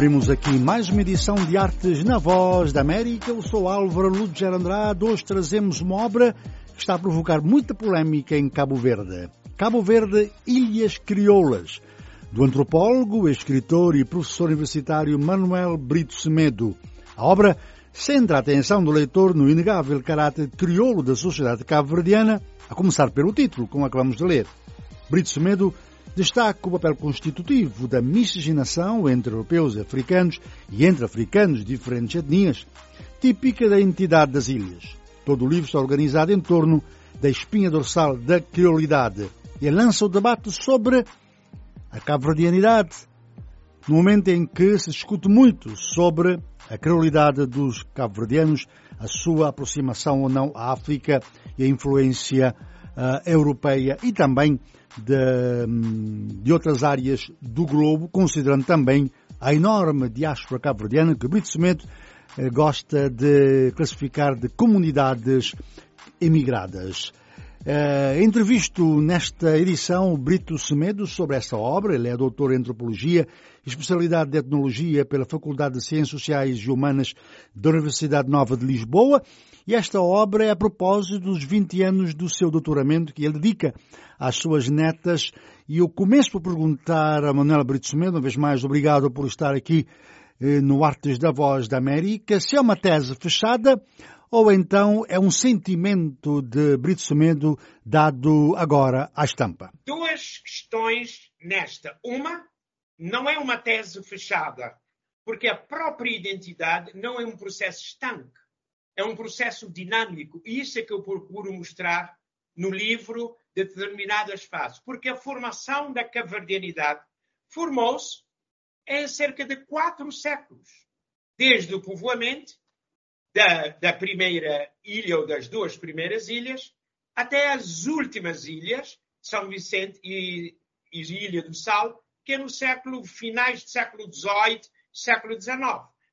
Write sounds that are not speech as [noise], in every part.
Abrimos aqui mais uma edição de Artes na Voz da América. Eu sou Álvaro Ludger Andrade. Hoje trazemos uma obra que está a provocar muita polémica em Cabo Verde. Cabo Verde, Ilhas Crioulas, do antropólogo, escritor e professor universitário Manuel Brito Semedo. A obra centra a atenção do leitor no inegável caráter crioulo da sociedade cabo-verdiana, a começar pelo título, como acabamos de ler. Brito Semedo destaca o papel constitutivo da miscigenação entre europeus e africanos e entre africanos de diferentes etnias, típica da entidade das ilhas. Todo o livro está organizado em torno da espinha dorsal da criolidade e lança o debate sobre a cabo-verdianidade, no momento em que se discute muito sobre a criolidade dos cabo-verdianos, a sua aproximação ou não à África e a influência europeia e também de, de, outras áreas do globo, considerando também a enorme diáspora cabo-verdiana que Brito Cimento uh, gosta de classificar de comunidades emigradas. Uh, entrevisto nesta edição Brito Semedo sobre esta obra. Ele é doutor em antropologia, especialidade de etnologia pela Faculdade de Ciências Sociais e Humanas da Universidade Nova de Lisboa. E esta obra é a propósito dos 20 anos do seu doutoramento que ele dedica às suas netas. E eu começo por perguntar a Manuela Brito Semedo, uma vez mais, obrigado por estar aqui eh, no Artes da Voz da América, se é uma tese fechada ou então é um sentimento de Brito Semedo dado agora à estampa? Duas questões nesta. Uma, não é uma tese fechada, porque a própria identidade não é um processo estanque, é um processo dinâmico. E isso é que eu procuro mostrar no livro de determinadas fases, porque a formação da caverdianidade formou-se em cerca de quatro séculos, desde o povoamento da, da primeira ilha ou das duas primeiras ilhas até as últimas ilhas, São Vicente e, e Ilha do Sal, que é no século, finais do século XVIII, século XIX.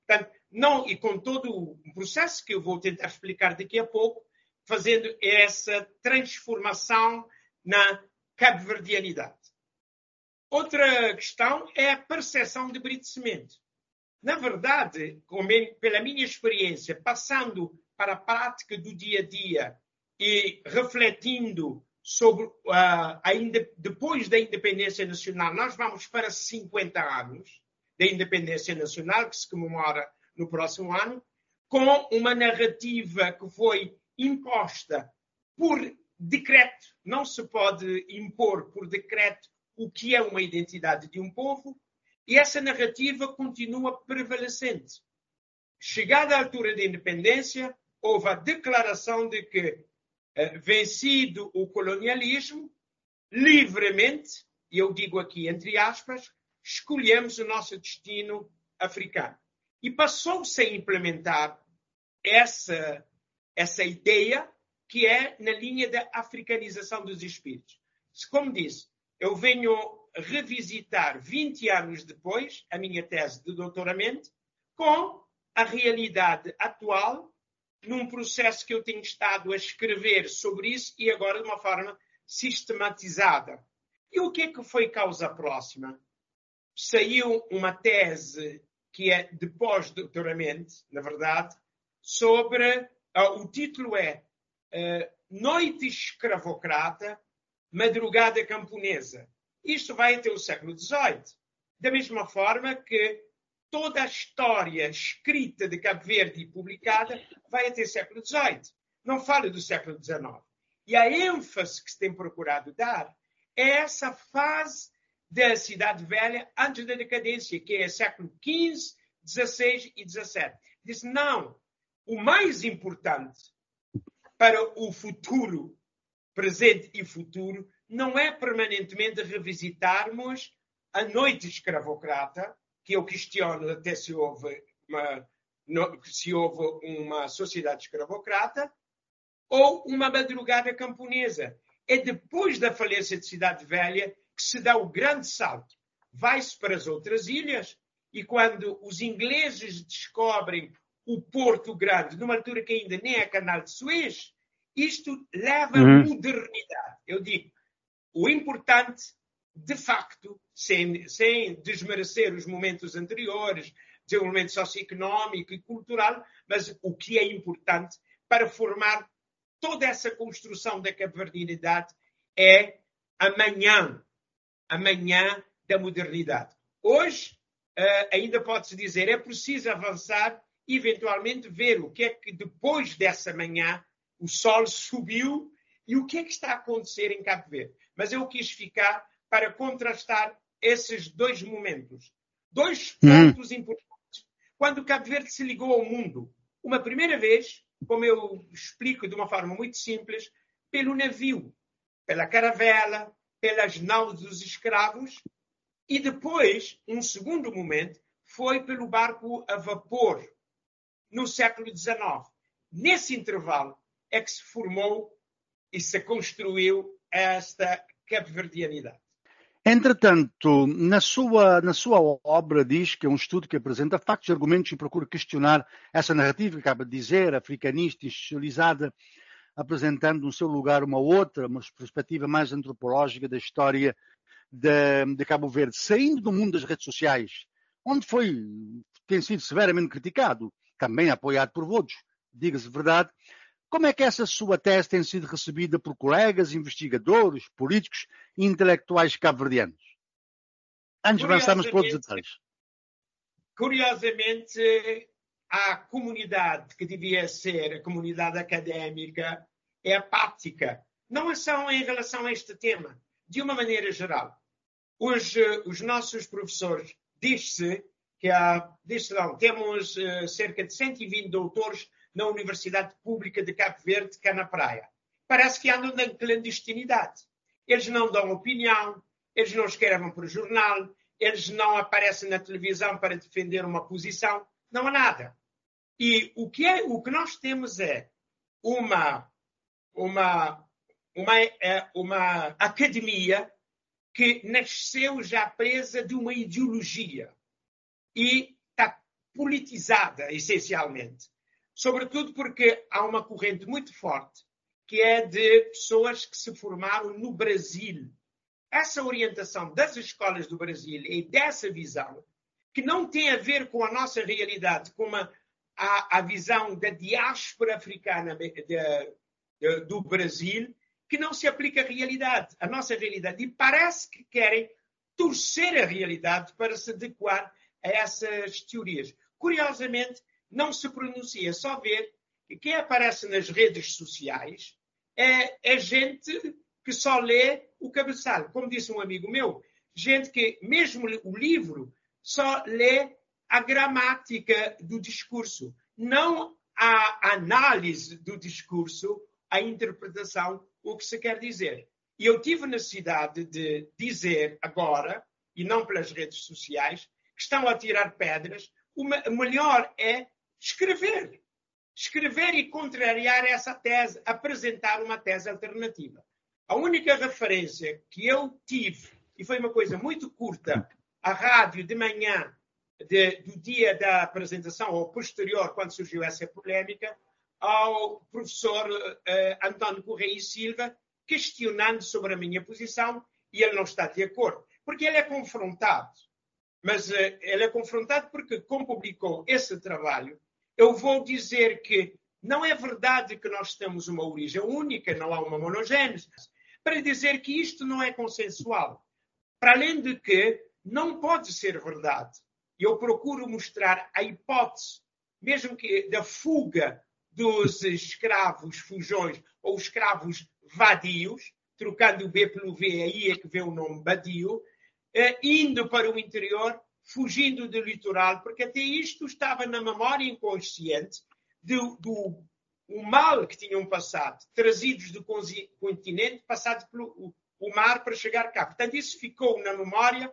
Portanto, não, e com todo o processo que eu vou tentar explicar daqui a pouco, fazendo essa transformação na cabo-verdianidade. Outra questão é a percepção de Brito Cimento. Na verdade, pela minha experiência, passando para a prática do dia a dia e refletindo sobre uh, ainda depois da independência nacional, nós vamos para 50 anos da independência nacional que se comemora no próximo ano, com uma narrativa que foi imposta por decreto. Não se pode impor por decreto o que é uma identidade de um povo, e essa narrativa continua prevalecente. Chegada a altura da independência, houve a declaração de que, eh, vencido o colonialismo, livremente, e eu digo aqui entre aspas, escolhemos o nosso destino africano. E passou-se a implementar essa, essa ideia que é na linha da africanização dos espíritos. Como disse, eu venho revisitar 20 anos depois a minha tese de doutoramento com a realidade atual num processo que eu tenho estado a escrever sobre isso e agora de uma forma sistematizada. E o que é que foi causa próxima? Saiu uma tese que é de pós-doutoramento, na verdade, sobre. Uh, o título é uh, Noite Escravocrata, Madrugada Camponesa. Isto vai até o século XVIII. Da mesma forma que toda a história escrita de Cabo Verde e publicada vai até o século XVIII. Não falo do século XIX. E a ênfase que se tem procurado dar é essa fase da Cidade Velha antes da decadência, que é século XV, XVI e XVII. Diz, não, o mais importante para o futuro, presente e futuro, não é permanentemente revisitarmos a noite escravocrata, que eu questiono até se houve uma, se houve uma sociedade escravocrata, ou uma madrugada camponesa. É depois da falência de Cidade Velha que se dá o grande salto. Vai-se para as outras ilhas e quando os ingleses descobrem o Porto Grande, numa altura que ainda nem é canal de Suez, isto leva uhum. modernidade. Eu digo, o importante de facto, sem, sem desmerecer os momentos anteriores, desenvolvimento socioeconómico e cultural, mas o que é importante para formar toda essa construção da caverninidade é amanhã, amanhã da modernidade. Hoje, uh, ainda pode-se dizer, é preciso avançar e, eventualmente, ver o que é que depois dessa manhã o sol subiu e o que é que está a acontecer em Cabo Verde. Mas eu quis ficar para contrastar esses dois momentos. Dois uhum. pontos uhum. importantes. Quando Cabo Verde se ligou ao mundo, uma primeira vez, como eu explico de uma forma muito simples, pelo navio, pela caravela, pelas naus dos escravos, e depois, um segundo momento, foi pelo barco a vapor, no século XIX. Nesse intervalo é que se formou e se construiu esta cabo-verdianidade. Entretanto, na sua, na sua obra diz que é um estudo que apresenta factos e argumentos e procura questionar essa narrativa que acaba de dizer, africanista, institucionalizada, apresentando no seu lugar uma outra, uma perspectiva mais antropológica da história de, de Cabo Verde, saindo do mundo das redes sociais, onde foi, tem sido severamente criticado, também apoiado por votos, diga-se verdade, como é que essa sua tese tem sido recebida por colegas, investigadores, políticos e intelectuais cabo-verdianos? Antes de avançarmos para outros detalhes. Curiosamente, a comunidade que devia ser a comunidade académica é apática. Não é só em relação a este tema, de uma maneira geral. Os, os nossos professores, diz-se que há, diz não, temos uh, cerca de 120 doutores na Universidade Pública de Cabo Verde, cá na praia. Parece que andam na clandestinidade. Eles não dão opinião, eles não escrevem para o jornal, eles não aparecem na televisão para defender uma posição, não há nada. E o que, é, o que nós temos é uma, uma, uma, é, uma academia que nasceu já presa de uma ideologia e está politizada, essencialmente sobretudo porque há uma corrente muito forte que é de pessoas que se formaram no Brasil. Essa orientação das escolas do Brasil e dessa visão, que não tem a ver com a nossa realidade, com a, a, a visão da diáspora africana de, de, do Brasil, que não se aplica à realidade, à nossa realidade. E parece que querem torcer a realidade para se adequar a essas teorias. Curiosamente, não se pronuncia. Só ver que quem aparece nas redes sociais é, é gente que só lê o cabeçalho. Como disse um amigo meu, gente que, mesmo o livro, só lê a gramática do discurso, não a análise do discurso, a interpretação, o que se quer dizer. E eu tive necessidade de dizer agora, e não pelas redes sociais, que estão a tirar pedras, o melhor é escrever. Escrever e contrariar essa tese, apresentar uma tese alternativa. A única referência que eu tive, e foi uma coisa muito curta, a rádio de manhã de, do dia da apresentação, ou posterior, quando surgiu essa polémica, ao professor uh, António Correia e Silva, questionando sobre a minha posição, e ele não está de acordo, porque ele é confrontado. Mas uh, ele é confrontado porque, como publicou esse trabalho, eu vou dizer que não é verdade que nós temos uma origem única, não há uma monogênese, para dizer que isto não é consensual. Para além de que não pode ser verdade. Eu procuro mostrar a hipótese, mesmo que da fuga dos escravos fujões ou escravos vadios, trocando o B pelo V, aí é que vê o nome vadio, eh, indo para o interior fugindo do litoral, porque até isto estava na memória inconsciente do, do o mal que tinham passado, trazidos do continente, passado pelo o mar para chegar cá. Portanto, isso ficou na memória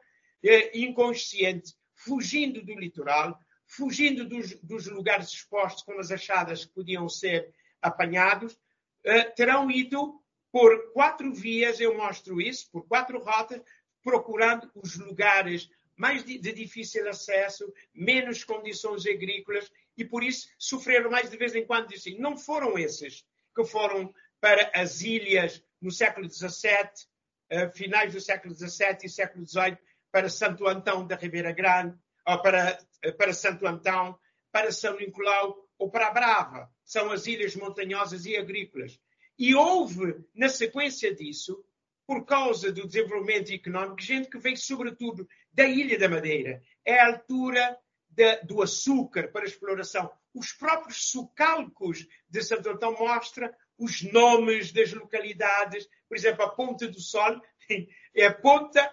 inconsciente, fugindo do litoral, fugindo dos, dos, lugares expostos com as achadas que podiam ser apanhados, eh, terão ido por quatro vias, eu mostro isso, por quatro rotas, procurando os lugares mais de, de, difícil acesso, menos condições agrícolas e por isso sofreram mais de vez em quando. Dizem, não foram esses que foram para as ilhas no século XVII, uh, finais do século XVII e século XVIII para Santo Antão da Ribeira Grande, ou para, uh, para Santo Antão, para São Nicolau ou para a Brava. São as ilhas montanhosas e agrícolas. E houve, na sequência disso, por causa do desenvolvimento económico, gente que veio sobretudo da Ilha da Madeira. É a altura de, do açúcar para exploração. Os próprios sucalcos de Santo Antão mostram os nomes das localidades. Por exemplo, a Ponta do Sol [laughs] é a ponta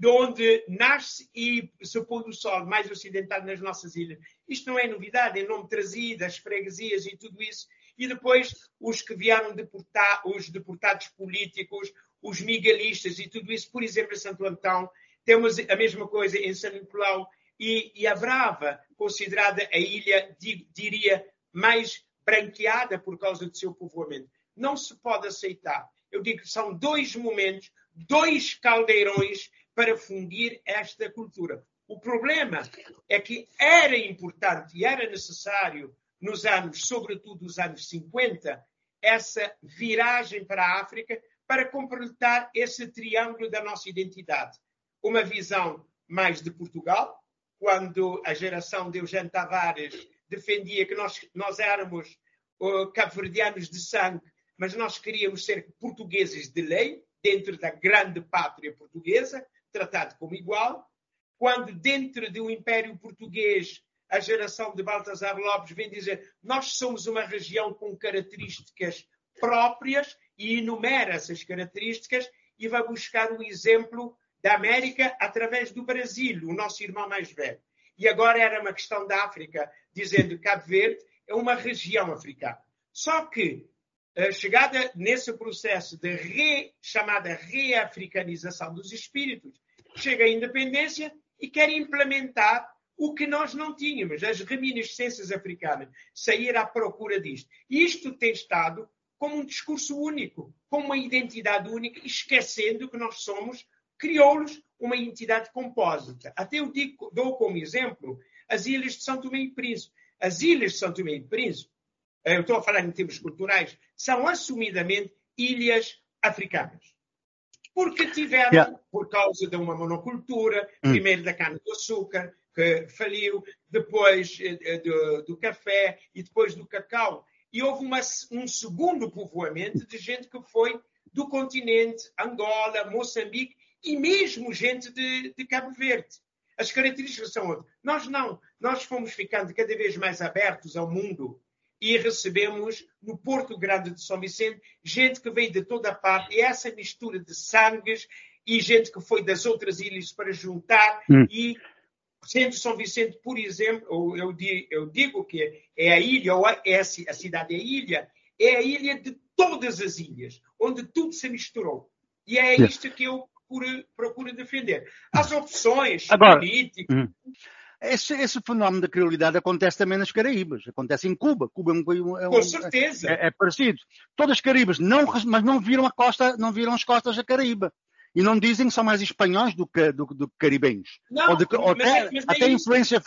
de onde nasce e se põe o sol mais ocidental nas nossas ilhas. Isto não é novidade, é nome trazido, as freguesias e tudo isso. E depois os que vieram deportar, os deportados políticos, os miguelistas e tudo isso, por exemplo, em Santo Antão, temos a mesma coisa em São Nicolau e, e a Brava, considerada a ilha, diria, mais branqueada por causa do seu povoamento. Não se pode aceitar. Eu digo que são dois momentos, dois caldeirões para fundir esta cultura. O problema é que era importante e era necessário, nos anos, sobretudo os anos 50, essa viragem para a África para completar esse triângulo da nossa identidade. Uma visão mais de Portugal, quando a geração de Eugênio Tavares defendia que nós, nós éramos uh, cabo-verdianos de sangue, mas nós queríamos ser portugueses de lei, dentro da grande pátria portuguesa, tratado como igual. Quando, dentro do Império Português, a geração de Baltasar Lopes vem dizer nós somos uma região com características próprias e enumera essas características e vai buscar o exemplo da América através do Brasil, o nosso irmão mais velho. E agora era uma questão da África, dizendo que Cabo Verde é uma região africana. Só que, chegada nesse processo de re, chamada reafricanização dos espíritos, chega à independência e quer implementar o que nós não tínhamos, as reminiscências africanas, sair à procura disto. E isto tem estado como um discurso único, com uma identidade única, esquecendo que nós somos crioulos, uma entidade compósita. Até eu digo, dou como exemplo as ilhas de São Tomé e Príncipe. As ilhas de São Tomé e Príncipe, eu estou a falar em termos culturais, são assumidamente ilhas africanas. Porque tiveram, yeah. por causa de uma monocultura, hum. primeiro da cana-de-açúcar, que faliu, depois eh, do, do café e depois do cacau e houve uma, um segundo povoamento de gente que foi do continente, Angola, Moçambique e mesmo gente de, de Cabo Verde. As características são outras. Nós não. Nós fomos ficando cada vez mais abertos ao mundo e recebemos no Porto Grande de São Vicente gente que veio de toda a parte e essa mistura de sangues e gente que foi das outras ilhas para juntar hum. e Centro São Vicente, por exemplo, eu, eu digo que é a ilha, ou é a cidade é a ilha, é a ilha de todas as ilhas, onde tudo se misturou. E é isto que eu procuro, procuro defender. As opções Agora, políticas. Hum. Esse, esse, fenómeno da criolidade acontece também nas Caraíbas, acontece em Cuba. Cuba é um, é um, Com certeza. É, é, parecido. Todas as Caraíbas, não, mas não viram a costa, não viram as costas da Caraíba e não dizem que são mais espanhóis do que, do, do caribenhos. Não, ou, de, ou até, é, até, influência,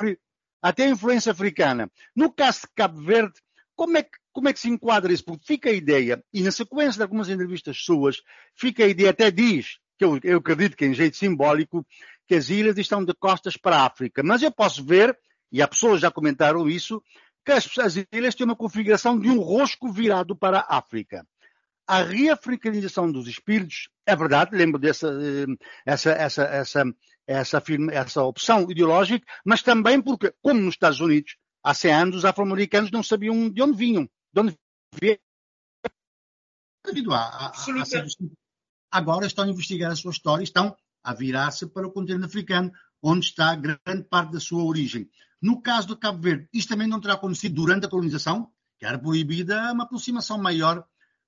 até influência africana. No caso de Cabo Verde, como é, que, como é que se enquadra isso? Porque fica a ideia, e na sequência de algumas entrevistas suas, fica a ideia, até diz, que eu, eu acredito que em jeito simbólico, que as ilhas estão de costas para a África. Mas eu posso ver, e há pessoas já comentaram isso, que as, as ilhas têm uma configuração de um rosco virado para a África a reafricanização dos espíritos, é verdade, lembro dessa eh, essa, essa, essa, essa, firma, essa opção ideológica, mas também porque, como nos Estados Unidos, há 100 anos os afro-americanos não sabiam de onde vinham, de onde vinham. Devido a, a, a, agora estão a investigar a sua história, estão a virar-se para o continente africano, onde está grande parte da sua origem. No caso do Cabo Verde, isto também não terá acontecido durante a colonização, que era proibida uma aproximação maior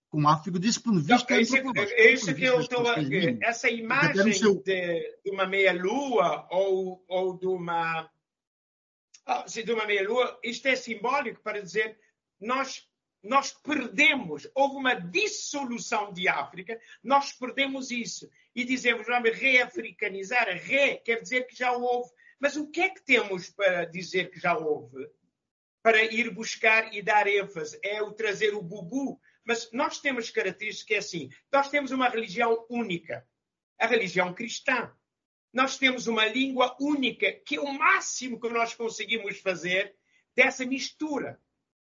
com África desse ponto de vista. Então, é isso que eu estou a Essa imagem seu... de, de, uma meia-lua ou, ou de uma. Ah, de uma meia-lua, isto é simbólico para dizer nós, nós perdemos, houve uma dissolução de África, nós perdemos isso. E dizemos, vamos reafricanizar. Re quer dizer que já houve. Mas o que é que temos para dizer que já houve? Para ir buscar e dar ênfase. É o trazer o bubu mas nós temos características que é assim: nós temos uma religião única. a religião cristã. Nós temos uma língua única, que é o máximo que nós conseguimos fazer dessa mistura.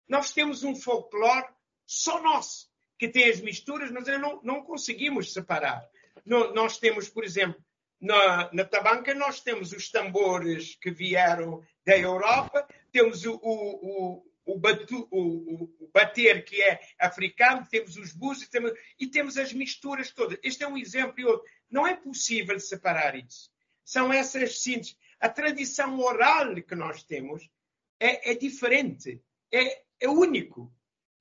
Nós temos um folclore só nosso, que tem as misturas, mas não, não conseguimos separar. No, nós temos, por exemplo, na, na tabanca, nós temos os tambores que vieram da Europa, temos o, o, o o, batu, o, bater que é africano, temos os búzios temos, e temos as misturas todas. Este é um exemplo e outro. Não é possível separar isso. São essas síntese. A tradição oral que nós temos é, é diferente, é, é único.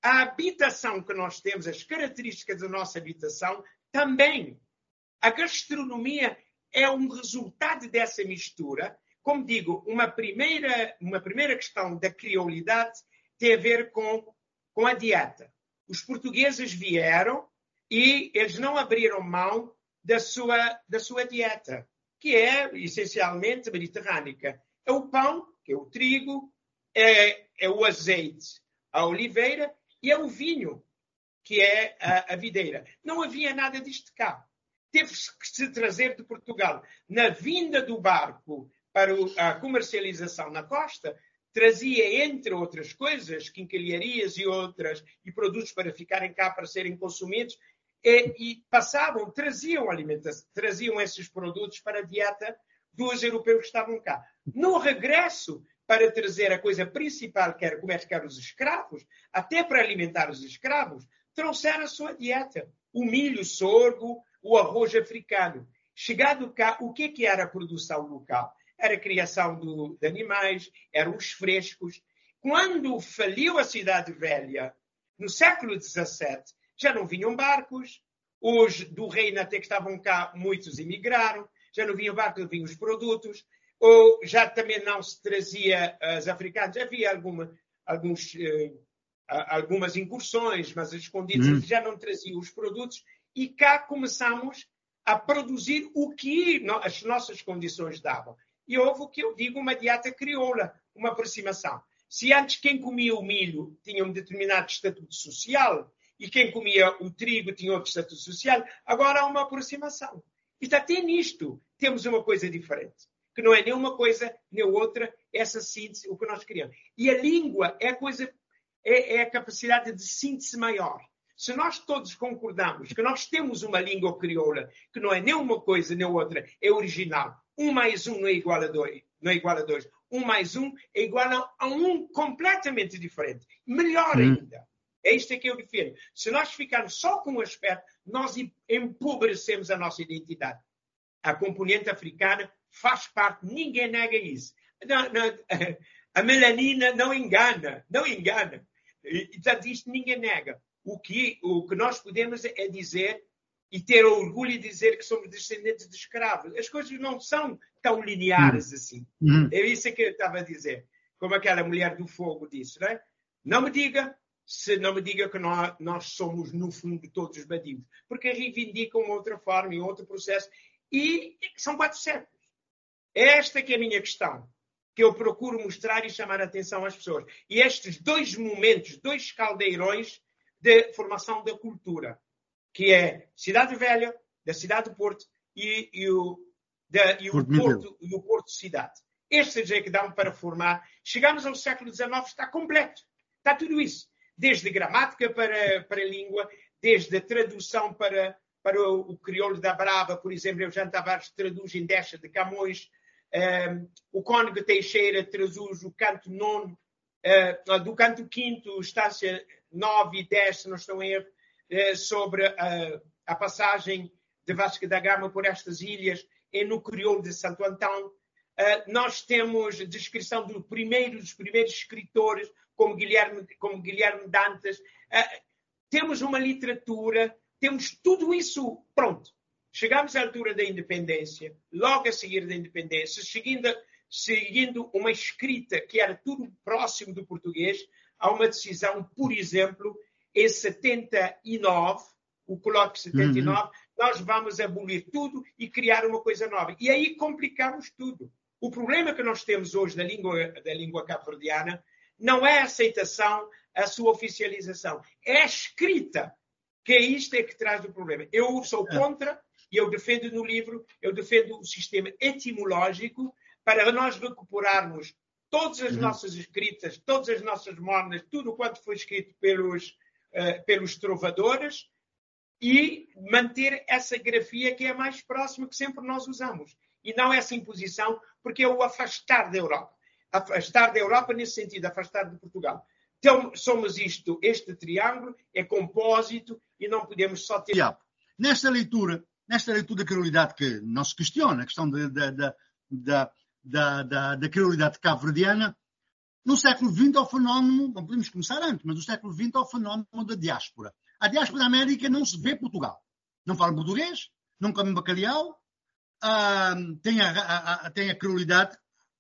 A habitação que nós temos, as características da nossa habitação, também. A gastronomia é um resultado dessa mistura. Como digo, uma primeira, uma primeira questão da criolidade tem a ver com, com a dieta. Os portugueses vieram e eles não abriram mão da sua, da sua dieta, que é essencialmente mediterrânica. É o pão, que é o trigo, é, é o azeite, a oliveira e é o vinho, que é a, a videira. Não havia nada disto cá. Teve que se trazer de Portugal. Na vinda do barco para a comercialização na costa, trazia, entre outras coisas, quinquilharias e outras, e produtos para ficarem cá para serem consumidos, e, e passavam, traziam alimentação, traziam esses produtos para a dieta dos europeus que estavam cá. No regresso, para trazer a coisa principal, que era domesticar os escravos, até para alimentar os escravos, trouxeram a sua dieta. O milho, o sorgo, o arroz africano. Chegado cá, o que, que era a produção local? Era a criação do, de animais, eram os frescos. Quando faliu a Cidade Velha, no século XVII, já não vinham barcos, os do reino até que estavam cá, muitos emigraram, já não vinham barcos, vinham os produtos, ou já também não se trazia os africanos, havia alguma, alguns, eh, algumas incursões, mas escondidas hum. já não traziam os produtos, e cá começamos a produzir o que as nossas condições davam. E houve o que eu digo uma dieta crioula, uma aproximação. Se antes quem comia o milho tinha um determinado estatuto social e quem comia o trigo tinha outro estatuto social, agora há uma aproximação. E até nisto temos uma coisa diferente que não é nem uma coisa nem outra, essa síntese, o que nós queremos. E a língua é a coisa, é, é a capacidade de síntese maior. Se nós todos concordamos que nós temos uma língua crioula que não é nem uma coisa nem outra, é original. Um mais um não é igual a dois. Não é igual a dois. Um mais um é igual a, um completamente diferente. Melhor hum. ainda. É isto que eu defendo. Se nós ficarmos só com o aspecto, nós empobrecemos a nossa identidade. A componente africana faz parte, ninguém nega isso. Não, não, [laughs] a melanina não engana, não engana. E, portanto, isto ninguém nega. O que, o que nós podemos é dizer e ter orgulho de dizer que somos descendentes de escravos. As coisas não são tão lineares hum. assim. Hum. É isso que eu estava a dizer. Como aquela mulher do fogo disse, não é? Não me diga, se não me diga que nós, nós somos, no fundo, todos bandidos. Porque reivindicam outra forma e outro processo. E são quatro séculos. Esta que é a minha questão, que eu procuro mostrar e chamar a atenção às pessoas. E estes dois momentos, dois caldeirões de formação da cultura, que é Cidade Velha, da cidade do Porto e, e o, da, e o Porto, e o Porto Cidade. Estes é que dão para formar. Chegamos ao século XIX, está completo. Está tudo isso. Desde gramática para, para a língua, desde a tradução para, para o, o crioulo da Brava, por exemplo, Eugênio Tavares traduz em Deixa de Camões, um, o Cônego Teixeira traduz o canto nono, uh, do canto quinto, estáncia 9 e 10, se não estou em erro, uh, sobre uh, a passagem de Vasco da Gama por estas ilhas e no crioulo de Santo Antão. nós temos descrição do primeiro, dos primeiros escritores, como Guilherme, como Guilherme Dantas. temos uma literatura, temos tudo isso pronto. Chegamos à altura da independência, logo a seguir da independência, seguindo, seguindo uma escrita que era tudo próximo do português, há uma decisão, por exemplo, em 79, o colóquio 79, uhum. nós vamos abolir tudo e criar uma coisa nova. E aí complicamos tudo. O problema que nós temos hoje da língua, da língua cabo-verdiana não é a aceitação, a sua oficialização. É a escrita, que é isto é que traz o problema. Eu sou é. contra e eu defendo no livro, eu defendo o sistema etimológico para nós recuperarmos todas as uhum. nossas escritas, todas as nossas mornas, tudo quanto foi escrito pelos, uh, pelos trovadores e manter essa grafia que é a mais próxima que sempre nós usamos. E não essa imposição, porque é o afastar da Europa. Afastar da Europa nesse sentido, afastar de Portugal. Então, somos isto, este triângulo é compósito e não podemos só ter. Nesta leitura, nesta leitura da criolidade que não se questiona, a questão da, da, da, da, da, da criolidade cabo-verdiana, no século XX ao fenómeno, não podemos começar antes, mas no século XX ao fenómeno da diáspora. A diáspora da América não se vê Portugal. Não fala português, não come bacalhau, uh, tem, a, a, a, tem a criolidade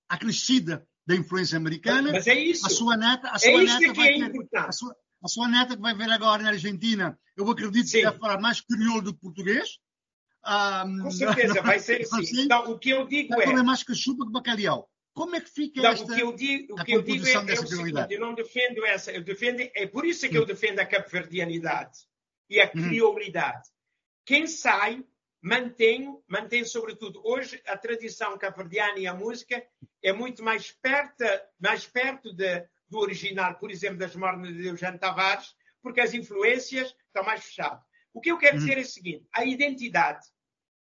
acrescida da influência americana. Mas é isso. A sua neta, a é sua é neta que vai é ter, a sua, a sua neta que vai ver agora na Argentina, eu acredito Sim. que vai falar mais crioulo do que português. Um, Com certeza, vai ser [laughs] assim. Então, o que eu digo é. comer mais cachupa que bacalhau. Como é que fica não, esta, o que eu digo, o que eu digo é, é o seguinte, eu não defendo essa, eu defendo, é por isso que eu hum. defendo a capverdianidade e a hum. criolidade. Quem sai mantém, mantém sobretudo. Hoje a tradição cabo-verdiana e a música é muito mais perto, mais perto de, do original, por exemplo, das Mornas de Eugênio Tavares, porque as influências estão mais fechadas. O que eu quero dizer é o seguinte: a identidade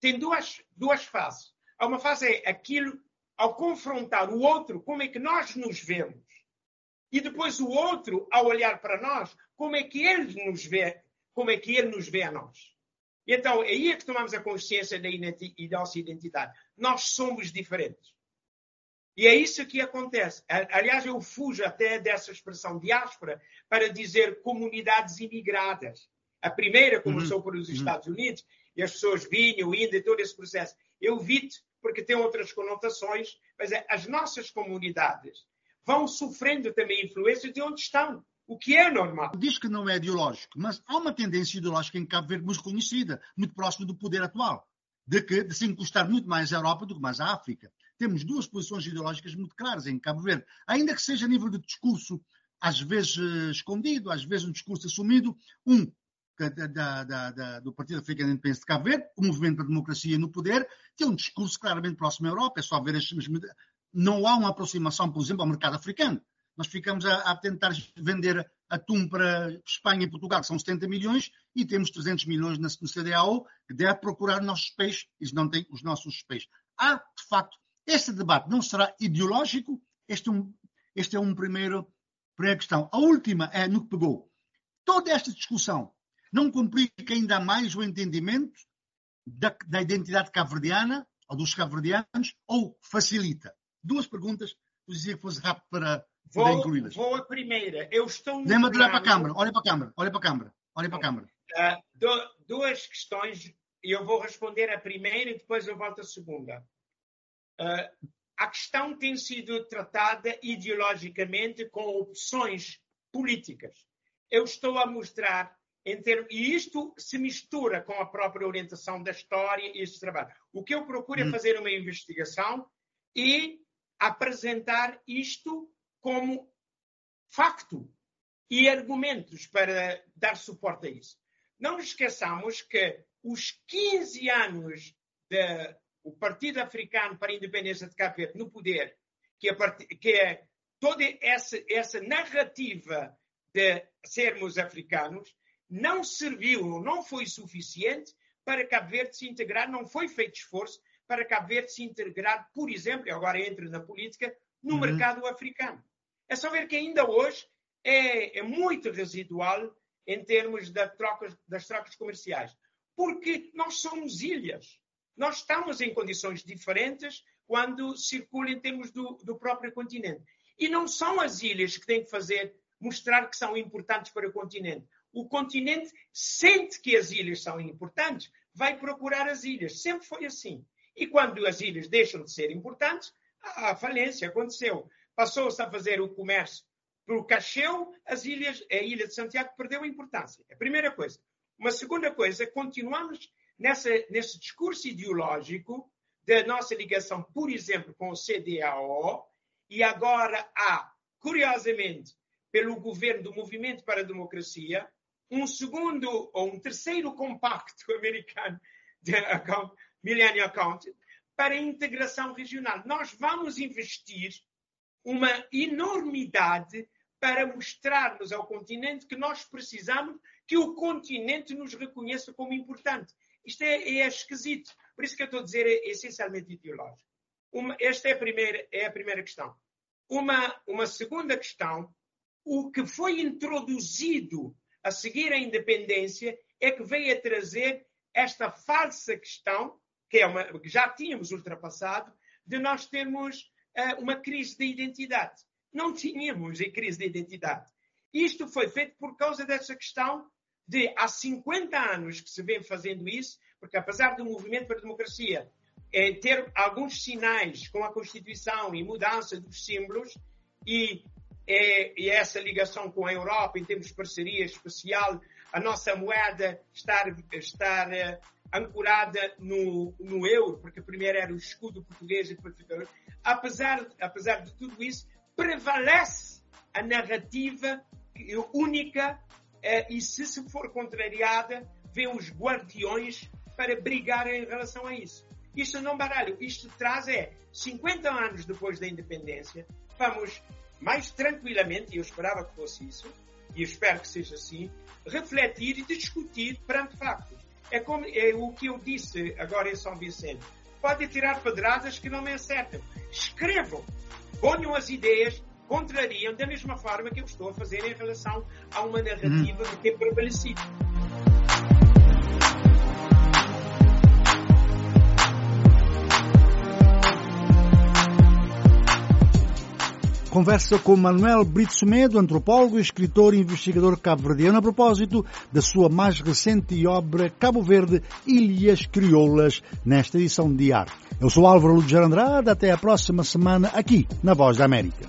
tem duas, duas faces. Uma fase é aquilo, ao confrontar o outro, como é que nós nos vemos. E depois o outro, ao olhar para nós, como é que ele nos vê, como é que ele nos vê a nós. E então, aí é que tomamos a consciência da, da nossa identidade. Nós somos diferentes. E é isso que acontece. Aliás, eu fujo até dessa expressão diáspora para dizer comunidades imigradas. A primeira começou uhum. pelos uhum. Estados Unidos e as pessoas vinham, indo, e todo esse processo. Eu evito, porque tem outras conotações, mas é, as nossas comunidades vão sofrendo também influências de onde estão. O que é normal. Diz que não é ideológico, mas há uma tendência ideológica em Cabo Verde muito conhecida, muito próxima do poder atual, de, que, de se encostar muito mais à Europa do que mais à África. Temos duas posições ideológicas muito claras em Cabo Verde, ainda que seja a nível de discurso, às vezes uh, escondido, às vezes um discurso assumido. Um, da, da, da, do Partido Africano Independente de Cabo Verde, o Movimento para a Democracia no Poder, tem um discurso claramente próximo à Europa. É só ver as, não há uma aproximação, por exemplo, ao mercado africano nós ficamos a, a, tentar vender atum para Espanha e Portugal, que são 70 milhões, e temos 300 milhões no CDAO, que deve procurar os nossos peixes, e não tem os nossos peixes. Há, de facto, este debate não será ideológico, este é um, este é um primeiro, primeira questão. A última é no que pegou. Toda esta discussão não complica ainda mais o entendimento da, da identidade cabo-verdiana, ou dos cabo-verdianos, ou facilita? Duas perguntas, eu dizia que fosse rápido para Vou, vou a primeira. Eu estou Lembra de olhar para a câmara. Olha para a câmara. Olha para a câmara. Olha para a câmara. Uh, do, duas questões. E eu vou responder a primeira e depois eu volto à segunda. Uh, a questão tem sido tratada ideologicamente com opções políticas. Eu estou a mostrar termos, e isto se mistura com a própria orientação da história e este trabalho. O que eu procuro é hum. é fazer uma investigação e apresentar isto como facto e argumentos para dar suporte a isso. Não nos esqueçamos que os 15 anos do Partido Africano para a Independência de Cabo Verde no poder, que é, que é toda essa, essa narrativa de sermos africanos, não serviu, não foi suficiente para Cabo Verde se integrar, não foi feito esforço para Cabo Verde se integrar, por exemplo, agora entra na política, no uhum. mercado africano. É só ver que ainda hoje é, é muito residual em termos da troca, das trocas comerciais. Porque nós somos ilhas. Nós estamos em condições diferentes quando circula em termos do, do próprio continente. E não são as ilhas que têm que fazer, mostrar que são importantes para o continente. O continente sente que as ilhas são importantes, vai procurar as ilhas. Sempre foi assim. E quando as ilhas deixam de ser importantes, a falência aconteceu passou-se a fazer o comércio pelo Cacheu, as ilhas, a ilha de Santiago perdeu a importância. A primeira coisa. Uma segunda coisa, continuamos nessa, nesse discurso ideológico da nossa ligação, por exemplo, com o CDAO, e agora há, curiosamente, pelo governo do Movimento para a Democracia, um segundo ou um terceiro compacto [laughs] americano Millennium Account, para a integração regional. Nós vamos investir uma enormidade para mostrarmos ao continente que nós precisamos que o continente nos reconheça como importante. Isto é, é esquisito. Por isso que eu estou a dizer é essencialmente ideológico. Uma, esta é a, primeira, é a primeira questão. Uma, uma segunda questão, o que foi introduzido a seguir a independência é que veio a trazer esta falsa questão, que, é uma, que já tínhamos ultrapassado, de nós termos uh, uma crise de identidade. Não tínhamos a crise de identidade. Isto foi feito por causa dessa questão de há 50 anos que se vem fazendo isso, porque apesar do movimento para a democracia é, ter alguns sinais com a Constituição e mudança dos símbolos e, é, e essa ligação com a Europa em termos de parceria especial a nossa moeda estar, estar uh, ancorada no, no euro, porque primeiro era o escudo português e depois o apesar, apesar de tudo isso, prevalece a narrativa única uh, e se se for contrariada, vem os guardiões para brigar em relação a isso. Isto não baralho, isto traz é 50 anos depois da independência, vamos mais tranquilamente, e eu esperava que fosse isso, e espero que seja assim, refletir e discutir perante factos. É, como, é o que eu disse agora em São Vicente. Pode tirar pedradas que não me acertam. Escrevam, ponham as ideias, contrariam da mesma forma que eu estou a fazer em relação a uma narrativa hum. que tem prevalecido. Conversa com Manuel Brito Semedo, antropólogo, escritor e investigador cabo-verdiano, a propósito da sua mais recente obra Cabo Verde, Ilhas Crioulas, nesta edição de arte. Eu sou Álvaro Ludes Andrade, até a próxima semana aqui na Voz da América.